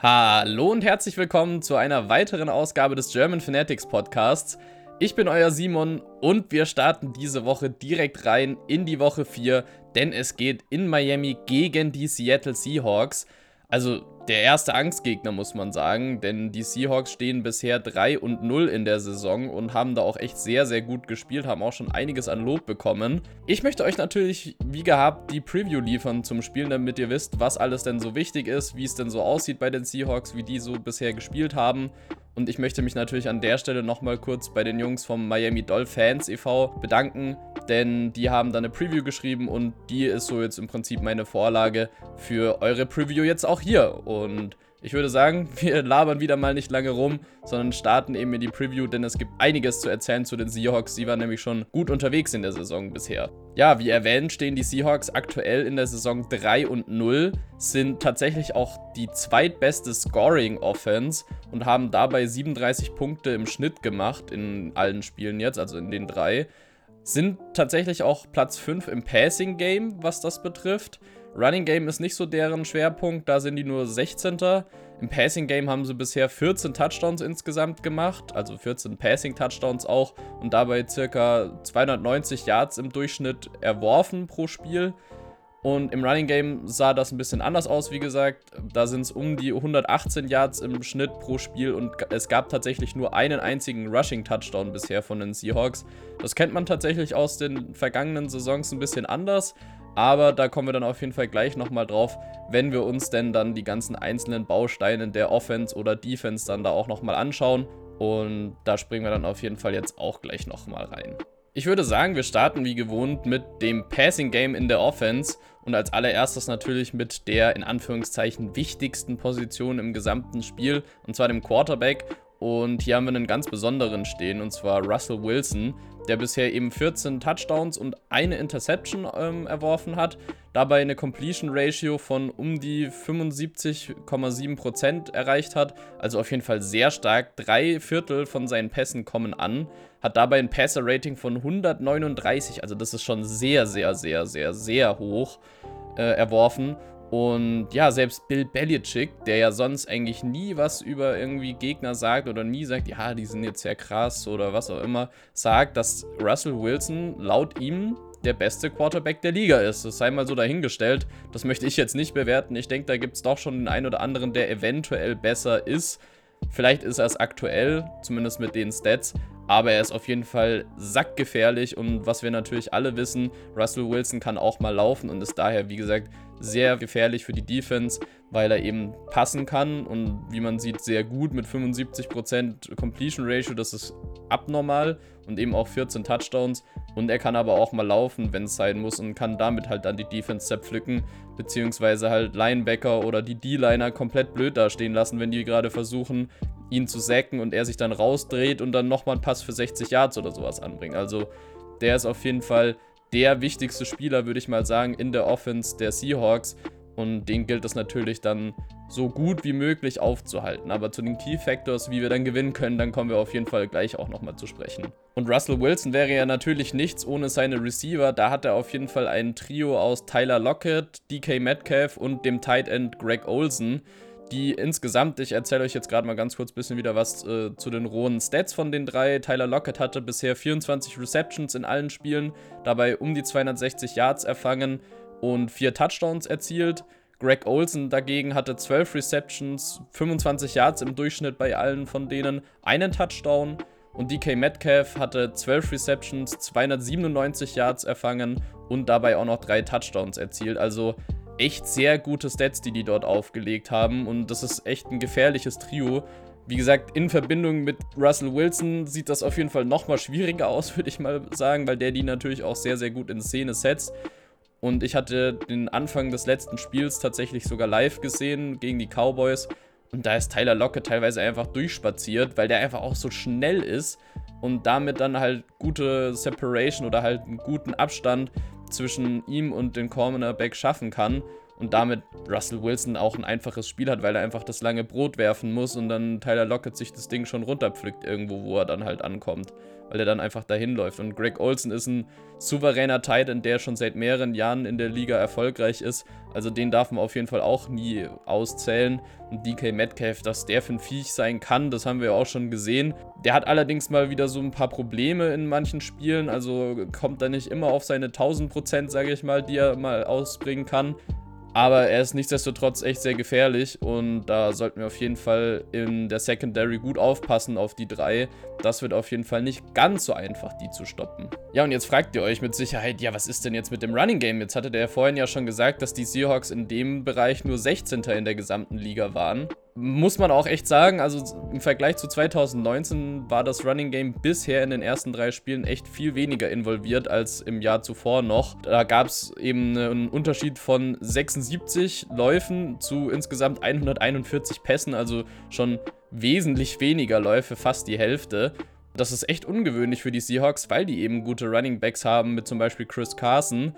Hallo und herzlich willkommen zu einer weiteren Ausgabe des German Fanatics Podcasts. Ich bin euer Simon und wir starten diese Woche direkt rein in die Woche 4, denn es geht in Miami gegen die Seattle Seahawks. Also der erste Angstgegner, muss man sagen, denn die Seahawks stehen bisher 3 und 0 in der Saison und haben da auch echt sehr, sehr gut gespielt, haben auch schon einiges an Lob bekommen. Ich möchte euch natürlich, wie gehabt, die Preview liefern zum Spielen, damit ihr wisst, was alles denn so wichtig ist, wie es denn so aussieht bei den Seahawks, wie die so bisher gespielt haben. Und ich möchte mich natürlich an der Stelle nochmal kurz bei den Jungs vom Miami Dolphins e.V. bedanken, denn die haben da eine Preview geschrieben und die ist so jetzt im Prinzip meine Vorlage für eure Preview jetzt auch hier. Und ich würde sagen, wir labern wieder mal nicht lange rum, sondern starten eben in die Preview, denn es gibt einiges zu erzählen zu den Seahawks. Sie waren nämlich schon gut unterwegs in der Saison bisher. Ja, wie erwähnt, stehen die Seahawks aktuell in der Saison 3 und 0, sind tatsächlich auch die zweitbeste Scoring Offense und haben dabei 37 Punkte im Schnitt gemacht in allen Spielen jetzt, also in den drei. Sind tatsächlich auch Platz 5 im Passing Game, was das betrifft. Running Game ist nicht so deren Schwerpunkt, da sind die nur 16. Im Passing Game haben sie bisher 14 Touchdowns insgesamt gemacht, also 14 Passing Touchdowns auch und dabei circa 290 Yards im Durchschnitt erworfen pro Spiel. Und im Running Game sah das ein bisschen anders aus, wie gesagt. Da sind es um die 118 Yards im Schnitt pro Spiel und es gab tatsächlich nur einen einzigen Rushing-Touchdown bisher von den Seahawks. Das kennt man tatsächlich aus den vergangenen Saisons ein bisschen anders. Aber da kommen wir dann auf jeden Fall gleich nochmal drauf, wenn wir uns denn dann die ganzen einzelnen Bausteine der Offense oder Defense dann da auch nochmal anschauen. Und da springen wir dann auf jeden Fall jetzt auch gleich nochmal rein. Ich würde sagen, wir starten wie gewohnt mit dem Passing Game in der Offense und als allererstes natürlich mit der in Anführungszeichen wichtigsten Position im gesamten Spiel und zwar dem Quarterback. Und hier haben wir einen ganz besonderen stehen und zwar Russell Wilson, der bisher eben 14 Touchdowns und eine Interception ähm, erworfen hat. Dabei eine Completion Ratio von um die 75,7% erreicht hat. Also auf jeden Fall sehr stark. Drei Viertel von seinen Pässen kommen an. Hat dabei ein Passer-Rating von 139. Also das ist schon sehr, sehr, sehr, sehr, sehr hoch äh, erworfen. Und ja, selbst Bill Belichick, der ja sonst eigentlich nie was über irgendwie Gegner sagt oder nie sagt, ja, die sind jetzt sehr krass oder was auch immer, sagt, dass Russell Wilson laut ihm der beste Quarterback der Liga ist. Das sei mal so dahingestellt. Das möchte ich jetzt nicht bewerten. Ich denke, da gibt es doch schon den einen oder anderen, der eventuell besser ist. Vielleicht ist er es aktuell, zumindest mit den Stats, aber er ist auf jeden Fall sackgefährlich und was wir natürlich alle wissen, Russell Wilson kann auch mal laufen und ist daher, wie gesagt, sehr gefährlich für die Defense, weil er eben passen kann und wie man sieht, sehr gut mit 75% Completion Ratio, das ist abnormal und eben auch 14 Touchdowns und er kann aber auch mal laufen, wenn es sein muss und kann damit halt dann die Defense zerpflücken, beziehungsweise halt Linebacker oder die D-Liner komplett blöd dastehen lassen, wenn die gerade versuchen, ihn zu sacken und er sich dann rausdreht und dann nochmal einen Pass für 60 Yards oder sowas anbringt. Also der ist auf jeden Fall der wichtigste Spieler, würde ich mal sagen, in der Offense der Seahawks. Und den gilt es natürlich dann so gut wie möglich aufzuhalten. Aber zu den Key Factors, wie wir dann gewinnen können, dann kommen wir auf jeden Fall gleich auch nochmal zu sprechen. Und Russell Wilson wäre ja natürlich nichts ohne seine Receiver. Da hat er auf jeden Fall ein Trio aus Tyler Lockett, DK Metcalf und dem Tight End Greg Olsen die insgesamt, ich erzähle euch jetzt gerade mal ganz kurz ein bisschen wieder was äh, zu den rohen Stats von den drei. Tyler Lockett hatte bisher 24 Receptions in allen Spielen, dabei um die 260 Yards erfangen und vier Touchdowns erzielt. Greg Olsen dagegen hatte 12 Receptions, 25 Yards im Durchschnitt bei allen von denen, einen Touchdown. Und DK Metcalf hatte 12 Receptions, 297 Yards erfangen und dabei auch noch drei Touchdowns erzielt. Also echt sehr gute Stats, die die dort aufgelegt haben. Und das ist echt ein gefährliches Trio. Wie gesagt, in Verbindung mit Russell Wilson sieht das auf jeden Fall nochmal schwieriger aus, würde ich mal sagen, weil der die natürlich auch sehr, sehr gut in Szene setzt. Und ich hatte den Anfang des letzten Spiels tatsächlich sogar live gesehen gegen die Cowboys. Und da ist Tyler Lockett teilweise einfach durchspaziert, weil der einfach auch so schnell ist und damit dann halt gute Separation oder halt einen guten Abstand zwischen ihm und dem Cornerback schaffen kann. Und damit Russell Wilson auch ein einfaches Spiel hat, weil er einfach das lange Brot werfen muss und dann Tyler Lockett sich das Ding schon runterpflückt irgendwo, wo er dann halt ankommt weil er dann einfach dahin läuft. Und Greg Olson ist ein souveräner Titan, der schon seit mehreren Jahren in der Liga erfolgreich ist. Also den darf man auf jeden Fall auch nie auszählen. Und DK Metcalf, dass der für ein Viech sein kann, das haben wir auch schon gesehen. Der hat allerdings mal wieder so ein paar Probleme in manchen Spielen. Also kommt er nicht immer auf seine 1000%, sage ich mal, die er mal ausbringen kann. Aber er ist nichtsdestotrotz echt sehr gefährlich und da sollten wir auf jeden Fall in der Secondary gut aufpassen auf die drei. Das wird auf jeden Fall nicht ganz so einfach, die zu stoppen. Ja, und jetzt fragt ihr euch mit Sicherheit, ja, was ist denn jetzt mit dem Running Game? Jetzt hatte der vorhin ja schon gesagt, dass die Seahawks in dem Bereich nur 16. in der gesamten Liga waren muss man auch echt sagen, also im Vergleich zu 2019 war das Running Game bisher in den ersten drei Spielen echt viel weniger involviert als im Jahr zuvor noch. Da gab es eben einen Unterschied von 76 Läufen zu insgesamt 141 Pässen, also schon wesentlich weniger Läufe, fast die Hälfte. Das ist echt ungewöhnlich für die Seahawks, weil die eben gute Running Backs haben mit zum Beispiel Chris Carson,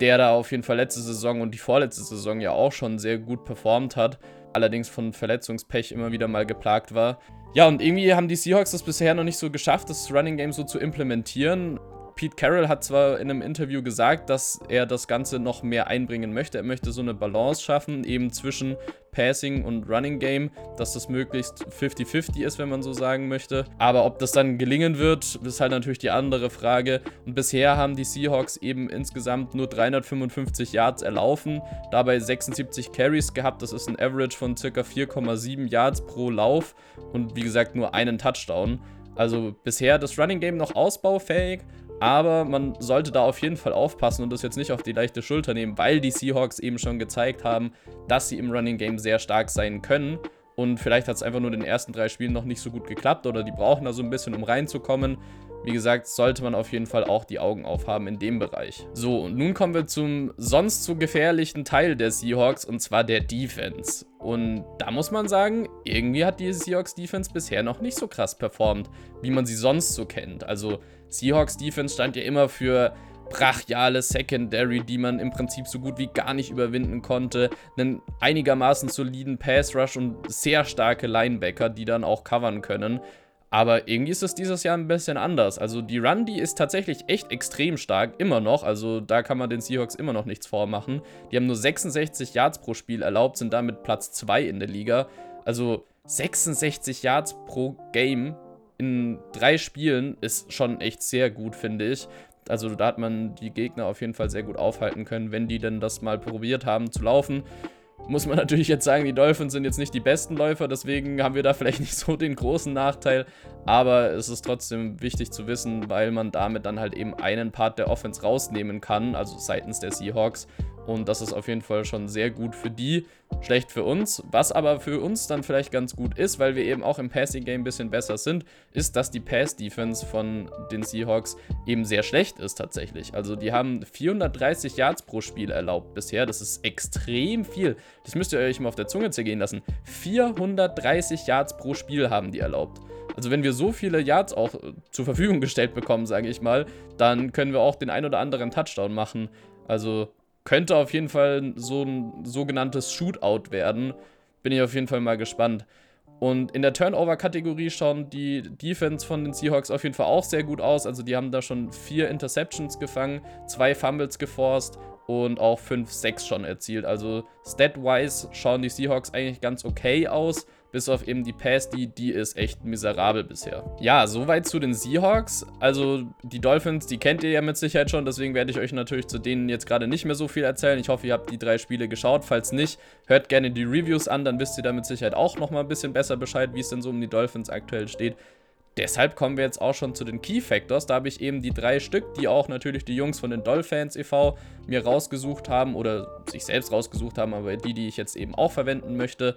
der da auf jeden Fall letzte Saison und die vorletzte Saison ja auch schon sehr gut performt hat allerdings von Verletzungspech immer wieder mal geplagt war. Ja, und irgendwie haben die Seahawks das bisher noch nicht so geschafft, das Running Game so zu implementieren. Pete Carroll hat zwar in einem Interview gesagt, dass er das Ganze noch mehr einbringen möchte. Er möchte so eine Balance schaffen, eben zwischen Passing und Running Game, dass das möglichst 50-50 ist, wenn man so sagen möchte. Aber ob das dann gelingen wird, ist halt natürlich die andere Frage. Und bisher haben die Seahawks eben insgesamt nur 355 Yards erlaufen, dabei 76 Carries gehabt. Das ist ein Average von ca. 4,7 Yards pro Lauf und wie gesagt nur einen Touchdown. Also bisher das Running Game noch ausbaufähig, aber man sollte da auf jeden Fall aufpassen und das jetzt nicht auf die leichte Schulter nehmen, weil die Seahawks eben schon gezeigt haben, dass sie im Running Game sehr stark sein können. Und vielleicht hat es einfach nur in den ersten drei Spielen noch nicht so gut geklappt oder die brauchen da so ein bisschen, um reinzukommen. Wie gesagt, sollte man auf jeden Fall auch die Augen aufhaben in dem Bereich. So, und nun kommen wir zum sonst so gefährlichen Teil der Seahawks und zwar der Defense. Und da muss man sagen, irgendwie hat die Seahawks Defense bisher noch nicht so krass performt, wie man sie sonst so kennt. Also Seahawks Defense stand ja immer für brachiale Secondary, die man im Prinzip so gut wie gar nicht überwinden konnte. Einen einigermaßen soliden Pass Rush und sehr starke Linebacker, die dann auch covern können. Aber irgendwie ist es dieses Jahr ein bisschen anders. Also die Run, die ist tatsächlich echt extrem stark, immer noch. Also da kann man den Seahawks immer noch nichts vormachen. Die haben nur 66 Yards pro Spiel erlaubt, sind damit Platz 2 in der Liga. Also 66 Yards pro Game in drei Spielen ist schon echt sehr gut, finde ich. Also da hat man die Gegner auf jeden Fall sehr gut aufhalten können, wenn die denn das mal probiert haben zu laufen muss man natürlich jetzt sagen, die Dolphins sind jetzt nicht die besten Läufer, deswegen haben wir da vielleicht nicht so den großen Nachteil. Aber es ist trotzdem wichtig zu wissen, weil man damit dann halt eben einen Part der Offense rausnehmen kann, also seitens der Seahawks. Und das ist auf jeden Fall schon sehr gut für die, schlecht für uns. Was aber für uns dann vielleicht ganz gut ist, weil wir eben auch im Passing Game ein bisschen besser sind, ist, dass die Pass Defense von den Seahawks eben sehr schlecht ist tatsächlich. Also die haben 430 Yards pro Spiel erlaubt bisher. Das ist extrem viel. Das müsst ihr euch mal auf der Zunge zergehen lassen. 430 Yards pro Spiel haben die erlaubt. Also wenn wir so viele Yards auch äh, zur Verfügung gestellt bekommen, sage ich mal, dann können wir auch den ein oder anderen Touchdown machen. Also könnte auf jeden Fall so ein sogenanntes Shootout werden. Bin ich auf jeden Fall mal gespannt. Und in der Turnover-Kategorie schauen die Defense von den Seahawks auf jeden Fall auch sehr gut aus. Also die haben da schon vier Interceptions gefangen, zwei Fumbles geforst und auch 5-6 schon erzielt. Also stat-wise schauen die Seahawks eigentlich ganz okay aus bis auf eben die Pass, die, die ist echt miserabel bisher. Ja, soweit zu den Seahawks. Also die Dolphins, die kennt ihr ja mit Sicherheit schon, deswegen werde ich euch natürlich zu denen jetzt gerade nicht mehr so viel erzählen. Ich hoffe, ihr habt die drei Spiele geschaut. Falls nicht, hört gerne die Reviews an, dann wisst ihr da mit Sicherheit auch nochmal ein bisschen besser Bescheid, wie es denn so um die Dolphins aktuell steht. Deshalb kommen wir jetzt auch schon zu den Key Factors. Da habe ich eben die drei Stück, die auch natürlich die Jungs von den Dolphins e.V. mir rausgesucht haben oder sich selbst rausgesucht haben, aber die, die ich jetzt eben auch verwenden möchte.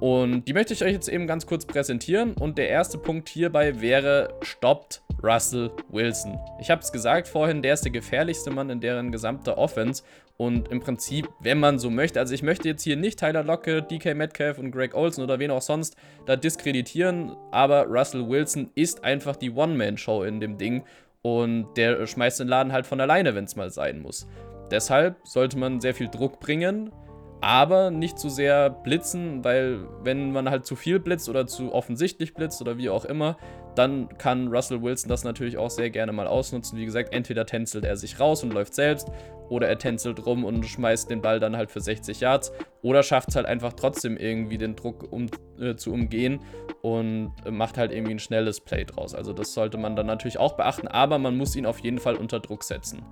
Und die möchte ich euch jetzt eben ganz kurz präsentieren. Und der erste Punkt hierbei wäre, stoppt Russell Wilson. Ich habe es gesagt vorhin, der ist der gefährlichste Mann in deren gesamter Offense. Und im Prinzip, wenn man so möchte, also ich möchte jetzt hier nicht Tyler Locke, DK Metcalf und Greg Olson oder wen auch sonst da diskreditieren, aber Russell Wilson ist einfach die One-Man-Show in dem Ding und der schmeißt den Laden halt von alleine, wenn es mal sein muss. Deshalb sollte man sehr viel Druck bringen, aber nicht zu sehr blitzen, weil wenn man halt zu viel blitzt oder zu offensichtlich blitzt oder wie auch immer, dann kann Russell Wilson das natürlich auch sehr gerne mal ausnutzen. Wie gesagt, entweder tänzelt er sich raus und läuft selbst oder er tänzelt rum und schmeißt den Ball dann halt für 60 Yards oder schafft es halt einfach trotzdem irgendwie den Druck um, äh, zu umgehen und macht halt irgendwie ein schnelles Play draus. Also das sollte man dann natürlich auch beachten, aber man muss ihn auf jeden Fall unter Druck setzen.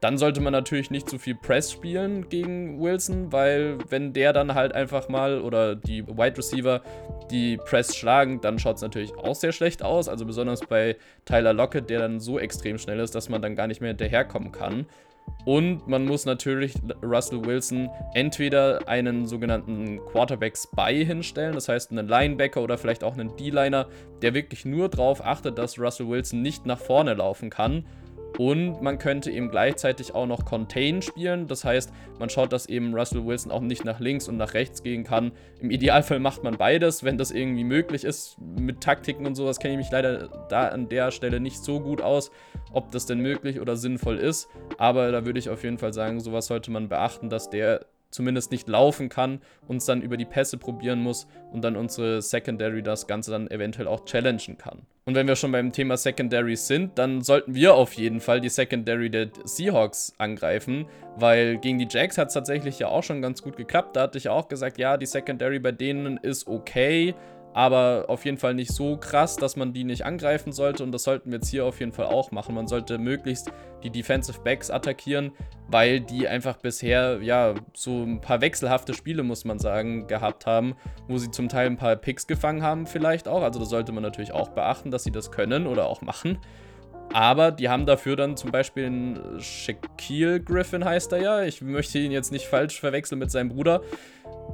Dann sollte man natürlich nicht zu viel Press spielen gegen Wilson, weil wenn der dann halt einfach mal oder die Wide Receiver die Press schlagen, dann schaut es natürlich auch sehr schlecht aus. Also besonders bei Tyler Lockett, der dann so extrem schnell ist, dass man dann gar nicht mehr hinterherkommen kann. Und man muss natürlich Russell Wilson entweder einen sogenannten Quarterback-Spy hinstellen, das heißt einen Linebacker oder vielleicht auch einen D-Liner, der wirklich nur darauf achtet, dass Russell Wilson nicht nach vorne laufen kann und man könnte eben gleichzeitig auch noch Contain spielen. Das heißt, man schaut, dass eben Russell Wilson auch nicht nach links und nach rechts gehen kann. Im Idealfall macht man beides, wenn das irgendwie möglich ist. Mit Taktiken und sowas kenne ich mich leider da an der Stelle nicht so gut aus, ob das denn möglich oder sinnvoll ist. Aber da würde ich auf jeden Fall sagen, sowas sollte man beachten, dass der zumindest nicht laufen kann, uns dann über die Pässe probieren muss und dann unsere Secondary das Ganze dann eventuell auch challengen kann. Und wenn wir schon beim Thema Secondary sind, dann sollten wir auf jeden Fall die Secondary der Seahawks angreifen, weil gegen die Jacks hat es tatsächlich ja auch schon ganz gut geklappt. Da hatte ich auch gesagt, ja, die Secondary bei denen ist okay, aber auf jeden Fall nicht so krass, dass man die nicht angreifen sollte und das sollten wir jetzt hier auf jeden Fall auch machen. Man sollte möglichst die Defensive Backs attackieren, weil die einfach bisher ja so ein paar wechselhafte Spiele, muss man sagen, gehabt haben, wo sie zum Teil ein paar Picks gefangen haben vielleicht auch. Also da sollte man natürlich auch beachten, dass sie das können oder auch machen. Aber die haben dafür dann zum Beispiel einen Shaquille Griffin heißt er ja. Ich möchte ihn jetzt nicht falsch verwechseln mit seinem Bruder.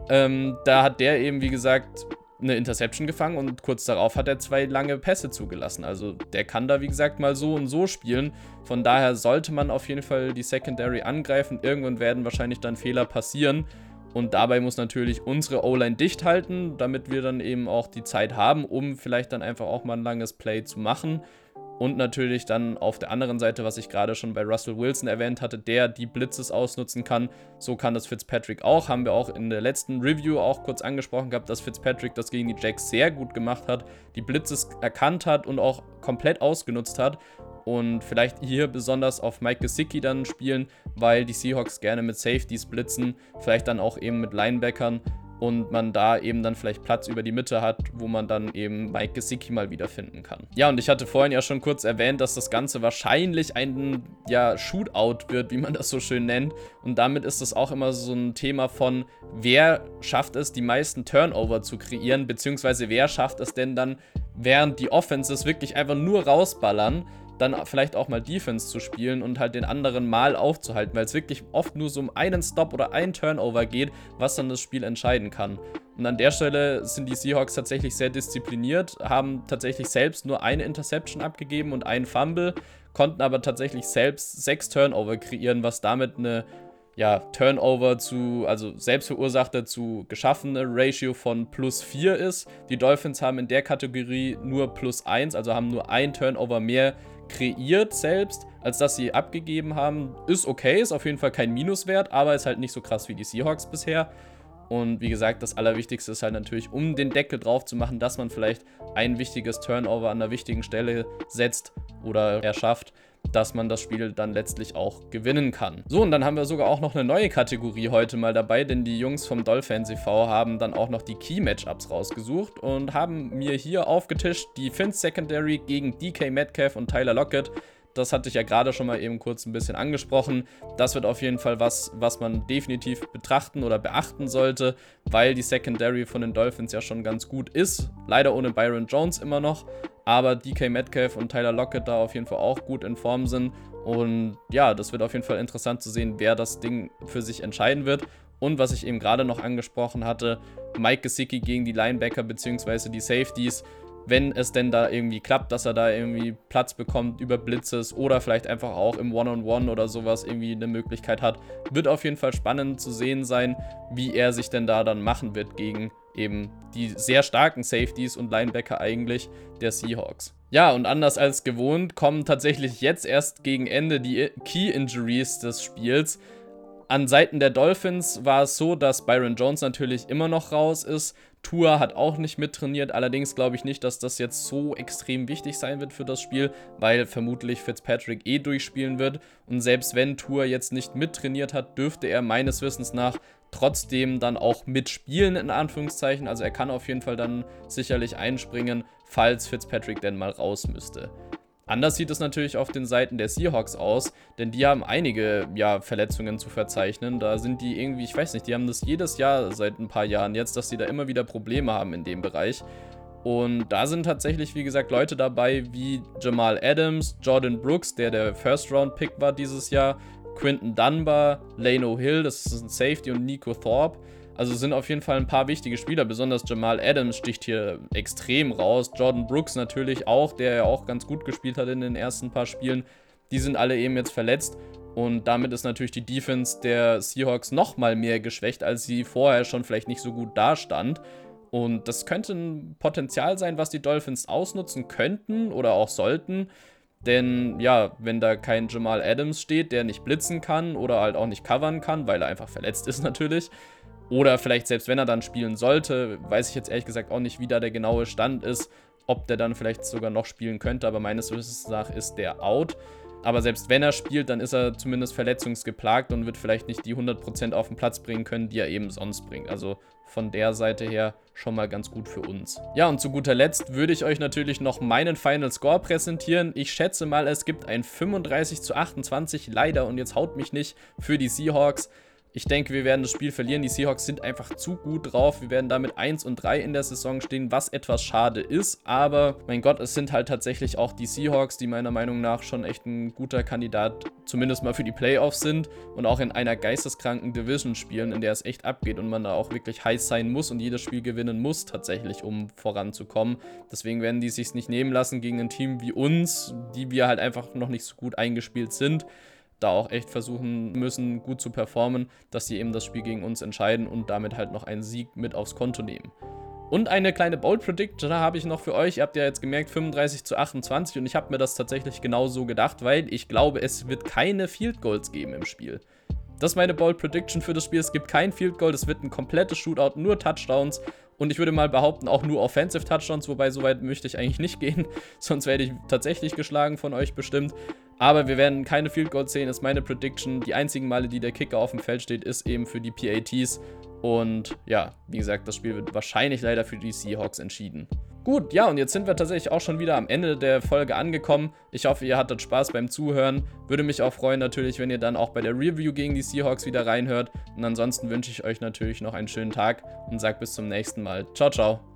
Ähm, da hat der eben, wie gesagt, eine Interception gefangen und kurz darauf hat er zwei lange Pässe zugelassen. Also der kann da, wie gesagt, mal so und so spielen. Von daher sollte man auf jeden Fall die Secondary angreifen. Irgendwann werden wahrscheinlich dann Fehler passieren. Und dabei muss natürlich unsere O-Line dicht halten, damit wir dann eben auch die Zeit haben, um vielleicht dann einfach auch mal ein langes Play zu machen. Und natürlich dann auf der anderen Seite, was ich gerade schon bei Russell Wilson erwähnt hatte, der die Blitzes ausnutzen kann. So kann das Fitzpatrick auch. Haben wir auch in der letzten Review auch kurz angesprochen gehabt, dass Fitzpatrick das gegen die Jacks sehr gut gemacht hat, die Blitzes erkannt hat und auch komplett ausgenutzt hat. Und vielleicht hier besonders auf Mike Gesicki dann spielen, weil die Seahawks gerne mit Safeties blitzen, vielleicht dann auch eben mit Linebackern und man da eben dann vielleicht Platz über die Mitte hat, wo man dann eben Mike Gesicki mal wiederfinden kann. Ja, und ich hatte vorhin ja schon kurz erwähnt, dass das Ganze wahrscheinlich ein ja, Shootout wird, wie man das so schön nennt. Und damit ist es auch immer so ein Thema von, wer schafft es, die meisten Turnover zu kreieren, beziehungsweise wer schafft es denn dann, während die Offenses wirklich einfach nur rausballern, dann vielleicht auch mal Defense zu spielen und halt den anderen mal aufzuhalten, weil es wirklich oft nur so um einen Stop oder einen Turnover geht, was dann das Spiel entscheiden kann. Und an der Stelle sind die Seahawks tatsächlich sehr diszipliniert, haben tatsächlich selbst nur eine Interception abgegeben und einen Fumble, konnten aber tatsächlich selbst sechs Turnover kreieren, was damit eine ja, Turnover zu, also selbstverursachte zu geschaffene Ratio von plus 4 ist. Die Dolphins haben in der Kategorie nur plus 1, also haben nur ein Turnover mehr kreiert selbst, als dass sie abgegeben haben. Ist okay, ist auf jeden Fall kein Minuswert, aber ist halt nicht so krass wie die Seahawks bisher. Und wie gesagt, das Allerwichtigste ist halt natürlich, um den Deckel drauf zu machen, dass man vielleicht ein wichtiges Turnover an einer wichtigen Stelle setzt oder erschafft, dass man das Spiel dann letztlich auch gewinnen kann. So, und dann haben wir sogar auch noch eine neue Kategorie heute mal dabei, denn die Jungs vom Dolphins e.V. haben dann auch noch die Key-Matchups rausgesucht und haben mir hier aufgetischt die Finns Secondary gegen DK Metcalf und Tyler Lockett. Das hatte ich ja gerade schon mal eben kurz ein bisschen angesprochen. Das wird auf jeden Fall was, was man definitiv betrachten oder beachten sollte, weil die Secondary von den Dolphins ja schon ganz gut ist. Leider ohne Byron Jones immer noch aber DK Metcalf und Tyler Lockett da auf jeden Fall auch gut in Form sind. Und ja, das wird auf jeden Fall interessant zu sehen, wer das Ding für sich entscheiden wird. Und was ich eben gerade noch angesprochen hatte, Mike Gesicki gegen die Linebacker bzw. die Safeties. Wenn es denn da irgendwie klappt, dass er da irgendwie Platz bekommt über Blitzes oder vielleicht einfach auch im One-on-One -on -One oder sowas irgendwie eine Möglichkeit hat, wird auf jeden Fall spannend zu sehen sein, wie er sich denn da dann machen wird gegen eben die sehr starken Safeties und Linebacker eigentlich der Seahawks. Ja, und anders als gewohnt kommen tatsächlich jetzt erst gegen Ende die Key Injuries des Spiels. An Seiten der Dolphins war es so, dass Byron Jones natürlich immer noch raus ist. Tour hat auch nicht mittrainiert, allerdings glaube ich nicht, dass das jetzt so extrem wichtig sein wird für das Spiel, weil vermutlich Fitzpatrick eh durchspielen wird. Und selbst wenn Tour jetzt nicht mittrainiert hat, dürfte er meines Wissens nach trotzdem dann auch mitspielen, in Anführungszeichen. Also er kann auf jeden Fall dann sicherlich einspringen, falls Fitzpatrick denn mal raus müsste. Anders sieht es natürlich auf den Seiten der Seahawks aus, denn die haben einige ja, Verletzungen zu verzeichnen. Da sind die irgendwie, ich weiß nicht, die haben das jedes Jahr seit ein paar Jahren jetzt, dass sie da immer wieder Probleme haben in dem Bereich. Und da sind tatsächlich, wie gesagt, Leute dabei wie Jamal Adams, Jordan Brooks, der der First-Round-Pick war dieses Jahr, Quinton Dunbar, Lano Hill, das ist ein Safety, und Nico Thorpe. Also sind auf jeden Fall ein paar wichtige Spieler, besonders Jamal Adams sticht hier extrem raus. Jordan Brooks natürlich auch, der ja auch ganz gut gespielt hat in den ersten paar Spielen. Die sind alle eben jetzt verletzt und damit ist natürlich die Defense der Seahawks nochmal mehr geschwächt, als sie vorher schon vielleicht nicht so gut dastand. Und das könnte ein Potenzial sein, was die Dolphins ausnutzen könnten oder auch sollten. Denn ja, wenn da kein Jamal Adams steht, der nicht blitzen kann oder halt auch nicht covern kann, weil er einfach verletzt ist natürlich, oder vielleicht selbst wenn er dann spielen sollte, weiß ich jetzt ehrlich gesagt auch nicht, wie da der genaue Stand ist, ob der dann vielleicht sogar noch spielen könnte, aber meines Wissens nach ist der out. Aber selbst wenn er spielt, dann ist er zumindest verletzungsgeplagt und wird vielleicht nicht die 100% auf den Platz bringen können, die er eben sonst bringt. Also von der Seite her schon mal ganz gut für uns. Ja, und zu guter Letzt würde ich euch natürlich noch meinen Final Score präsentieren. Ich schätze mal, es gibt ein 35 zu 28, leider, und jetzt haut mich nicht, für die Seahawks. Ich denke, wir werden das Spiel verlieren. Die Seahawks sind einfach zu gut drauf. Wir werden damit 1 und 3 in der Saison stehen, was etwas schade ist. Aber mein Gott, es sind halt tatsächlich auch die Seahawks, die meiner Meinung nach schon echt ein guter Kandidat, zumindest mal für die Playoffs sind und auch in einer geisteskranken Division spielen, in der es echt abgeht und man da auch wirklich heiß sein muss und jedes Spiel gewinnen muss, tatsächlich, um voranzukommen. Deswegen werden die sich nicht nehmen lassen gegen ein Team wie uns, die wir halt einfach noch nicht so gut eingespielt sind da auch echt versuchen müssen, gut zu performen, dass sie eben das Spiel gegen uns entscheiden und damit halt noch einen Sieg mit aufs Konto nehmen. Und eine kleine Bold Prediction habe ich noch für euch. Ihr habt ja jetzt gemerkt, 35 zu 28 und ich habe mir das tatsächlich genau so gedacht, weil ich glaube, es wird keine Field Goals geben im Spiel. Das ist meine Bold Prediction für das Spiel. Es gibt kein Field Goal, es wird ein komplettes Shootout, nur Touchdowns. Und ich würde mal behaupten, auch nur Offensive Touchdowns, wobei so weit möchte ich eigentlich nicht gehen. Sonst werde ich tatsächlich geschlagen von euch bestimmt. Aber wir werden keine Field Goals sehen, ist meine Prediction. Die einzigen Male, die der Kicker auf dem Feld steht, ist eben für die PATs. Und ja, wie gesagt, das Spiel wird wahrscheinlich leider für die Seahawks entschieden. Gut, ja, und jetzt sind wir tatsächlich auch schon wieder am Ende der Folge angekommen. Ich hoffe, ihr hattet Spaß beim Zuhören. Würde mich auch freuen natürlich, wenn ihr dann auch bei der Review gegen die Seahawks wieder reinhört. Und ansonsten wünsche ich euch natürlich noch einen schönen Tag und sage bis zum nächsten Mal. Ciao, ciao.